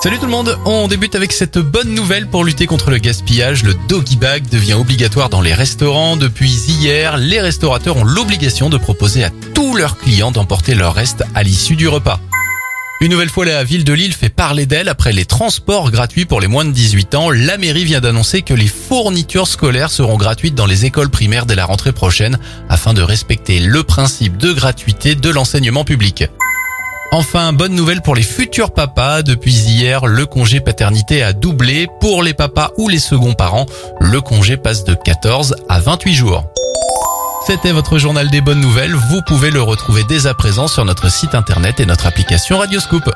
Salut tout le monde, on débute avec cette bonne nouvelle pour lutter contre le gaspillage. Le doggy bag devient obligatoire dans les restaurants. Depuis hier, les restaurateurs ont l'obligation de proposer à tous leurs clients d'emporter leur reste à l'issue du repas. Une nouvelle fois, la ville de Lille fait parler d'elle après les transports gratuits pour les moins de 18 ans. La mairie vient d'annoncer que les fournitures scolaires seront gratuites dans les écoles primaires dès la rentrée prochaine afin de respecter le principe de gratuité de l'enseignement public. Enfin, bonne nouvelle pour les futurs papas. Depuis hier, le congé paternité a doublé. Pour les papas ou les seconds parents, le congé passe de 14 à 28 jours. C'était votre journal des bonnes nouvelles. Vous pouvez le retrouver dès à présent sur notre site internet et notre application Radioscoop.